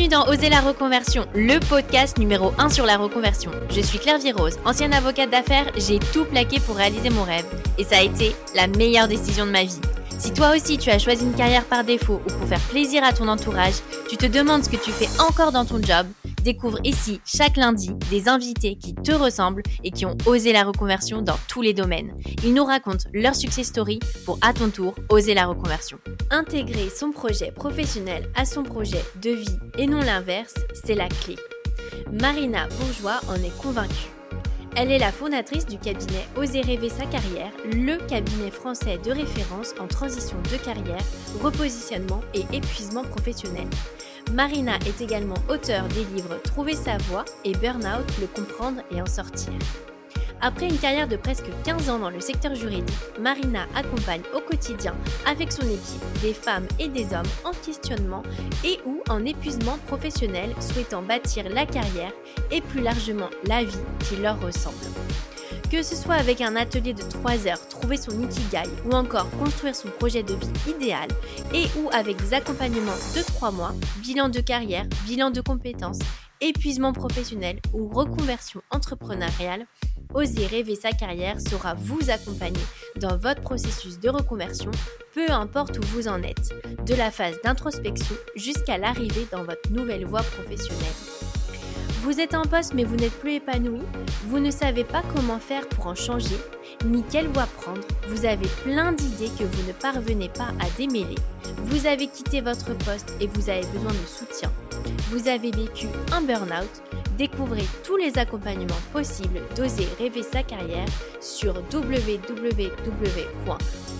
Bienvenue dans Oser la reconversion, le podcast numéro 1 sur la reconversion. Je suis Claire Virose, ancienne avocate d'affaires, j'ai tout plaqué pour réaliser mon rêve et ça a été la meilleure décision de ma vie. Si toi aussi tu as choisi une carrière par défaut ou pour faire plaisir à ton entourage, tu te demandes ce que tu fais encore dans ton job, Découvre ici chaque lundi des invités qui te ressemblent et qui ont osé la reconversion dans tous les domaines. Ils nous racontent leur success story pour à ton tour oser la reconversion. Intégrer son projet professionnel à son projet de vie et non l'inverse, c'est la clé. Marina Bourgeois en est convaincue. Elle est la fondatrice du cabinet Oser rêver sa carrière, le cabinet français de référence en transition de carrière, repositionnement et épuisement professionnel. Marina est également auteure des livres Trouver sa voie et Burnout, le comprendre et en sortir. Après une carrière de presque 15 ans dans le secteur juridique, Marina accompagne au quotidien avec son équipe des femmes et des hommes en questionnement et ou en épuisement professionnel souhaitant bâtir la carrière et plus largement la vie qui leur ressemble. Que ce soit avec un atelier de 3 heures, trouver son ikigai ou encore construire son projet de vie idéal et ou avec des accompagnements de 3 mois, bilan de carrière, bilan de compétences, épuisement professionnel ou reconversion entrepreneuriale, Oser rêver sa carrière saura vous accompagner dans votre processus de reconversion, peu importe où vous en êtes, de la phase d'introspection jusqu'à l'arrivée dans votre nouvelle voie professionnelle. Vous êtes en poste mais vous n'êtes plus épanoui. Vous ne savez pas comment faire pour en changer. Ni quelle voie prendre Vous avez plein d'idées que vous ne parvenez pas à démêler. Vous avez quitté votre poste et vous avez besoin de soutien. Vous avez vécu un burn-out. Découvrez tous les accompagnements possibles d'oser rêver sa carrière sur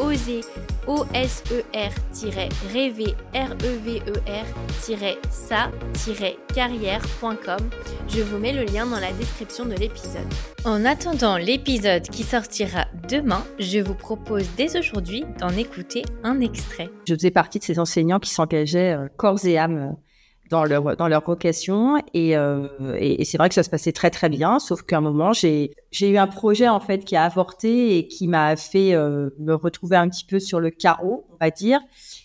www.oser-rêver-sa-carrière.com. Je vous mets le lien dans la description de l'épisode. En attendant l'épisode qui sortira demain, je vous propose dès aujourd'hui d'en écouter un extrait. Je faisais partie de ces enseignants qui s'engageaient euh, corps et âme euh, dans leur dans leur vocation et, euh, et, c'est vrai que ça se passait très très bien sauf qu'à un moment j'ai j'ai eu un projet en fait qui a avorté et qui m'a fait euh, me retrouver un petit peu sur le carreau on va dire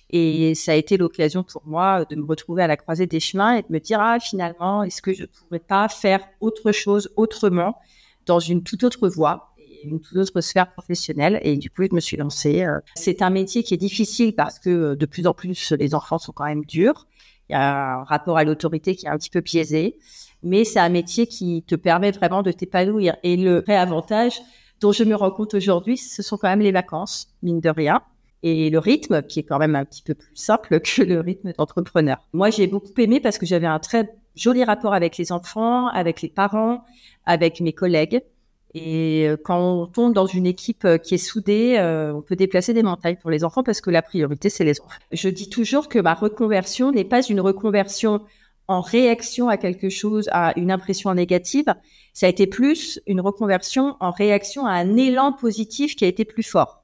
et ça a été l'occasion pour moi de me retrouver à la croisée des chemins et de me dire ah finalement est-ce que je pourrais pas faire autre chose autrement dans une toute autre voie une toute autre sphère professionnelle? Et du coup je me suis lancée. Euh. C'est un métier qui est difficile parce que de plus en plus les enfants sont quand même durs il y a un rapport à l'autorité qui est un petit peu biaisé, mais c'est un métier qui te permet vraiment de t'épanouir. Et le vrai avantage dont je me rends compte aujourd'hui, ce sont quand même les vacances, mine de rien, et le rythme qui est quand même un petit peu plus simple que le rythme d'entrepreneur. Moi, j'ai beaucoup aimé parce que j'avais un très joli rapport avec les enfants, avec les parents, avec mes collègues. Et euh, quand on tombe dans une équipe euh, qui est soudée, euh, on peut déplacer des montagnes pour les enfants parce que la priorité, c'est les enfants. Je dis toujours que ma reconversion n'est pas une reconversion en réaction à quelque chose, à une impression négative. Ça a été plus une reconversion en réaction à un élan positif qui a été plus fort.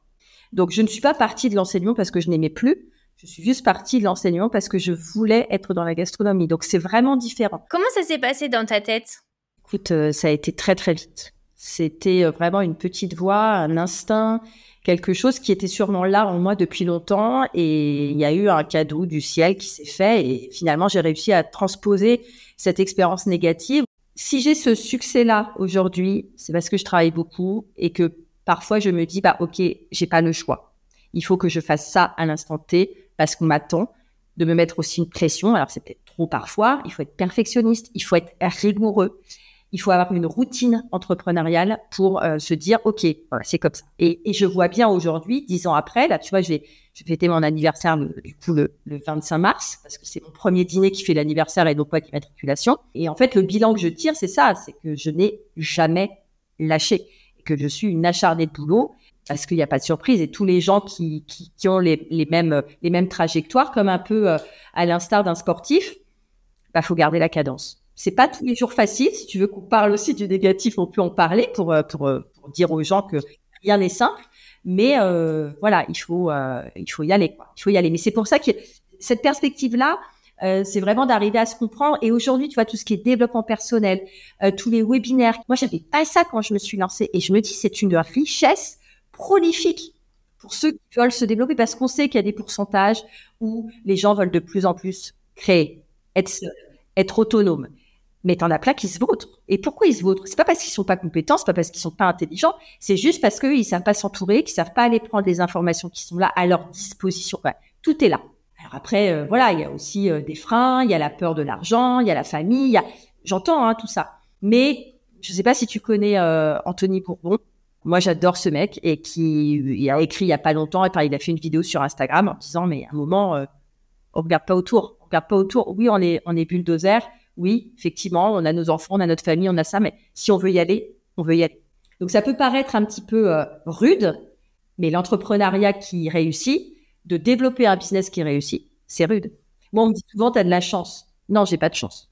Donc, je ne suis pas partie de l'enseignement parce que je n'aimais plus. Je suis juste partie de l'enseignement parce que je voulais être dans la gastronomie. Donc, c'est vraiment différent. Comment ça s'est passé dans ta tête? Écoute, ça a été très, très vite. C'était euh, vraiment une petite voix, un instinct, quelque chose qui était sûrement là en moi depuis longtemps. Et il y a eu un cadeau du ciel qui s'est fait. Et finalement, j'ai réussi à transposer cette expérience négative. Si j'ai ce succès-là aujourd'hui, c'est parce que je travaille beaucoup et que parfois je me dis, bah, OK, j'ai pas le choix. Il faut que je fasse ça à l'instant T parce qu'on m'attend de me mettre aussi une pression. Alors, c'est peut-être trop parfois. Il faut être perfectionniste. Il faut être rigoureux il faut avoir une routine entrepreneuriale pour euh, se dire, OK, voilà, c'est comme ça. Et, et, je vois bien aujourd'hui, dix ans après, là, tu vois, vais fêter mon anniversaire le, du coup le, le, 25 mars, parce que c'est mon premier dîner qui fait l'anniversaire et donc pas l'immatriculation. Et en fait, le bilan que je tire, c'est ça, c'est que je n'ai jamais lâché, que je suis une acharnée de boulot, parce qu'il n'y a pas de surprise. Et tous les gens qui, qui, qui ont les, les, mêmes, les mêmes trajectoires, comme un peu euh, à l'instar d'un sportif, bah, faut garder la cadence c'est pas tous les jours facile. Si tu veux qu'on parle aussi du négatif, on peut en parler pour, euh, pour, euh, pour dire aux gens que rien n'est simple. Mais euh, voilà, il faut, euh, il faut y aller. Quoi. Il faut y aller. Mais c'est pour ça que cette perspective-là, euh, c'est vraiment d'arriver à se comprendre. Et aujourd'hui, tu vois, tout ce qui est développement personnel, tous les webinaires. Moi, j'avais pas ça quand je me suis lancée. Et je me dis, c'est une richesse prolifique pour ceux qui veulent se développer parce qu'on sait qu'il y a des pourcentages où les gens veulent de plus en plus créer, être être autonome. Mais t'en as plein qui se vautrent. Et pourquoi ils se vautrent? C'est pas parce qu'ils sont pas compétents, c'est pas parce qu'ils sont pas intelligents, c'est juste parce qu'ils savent pas s'entourer, qu'ils savent pas aller prendre les informations qui sont là à leur disposition. tout est là. Alors après, euh, voilà, il y a aussi euh, des freins, il y a la peur de l'argent, il y a la famille, a... j'entends hein, tout ça. Mais je sais pas si tu connais euh, Anthony Bourbon. Moi, j'adore ce mec et qui il a écrit il y a pas longtemps. Et il a fait une vidéo sur Instagram en disant mais à un moment, on regarde pas autour, on regarde pas autour. Oui, on est on est bulldozer oui, effectivement, on a nos enfants, on a notre famille, on a ça, mais si on veut y aller, on veut y aller. Donc ça peut paraître un petit peu euh, rude, mais l'entrepreneuriat qui réussit, de développer un business qui réussit, c'est rude. Moi, on me dit souvent, tu as de la chance. Non, j'ai pas de chance.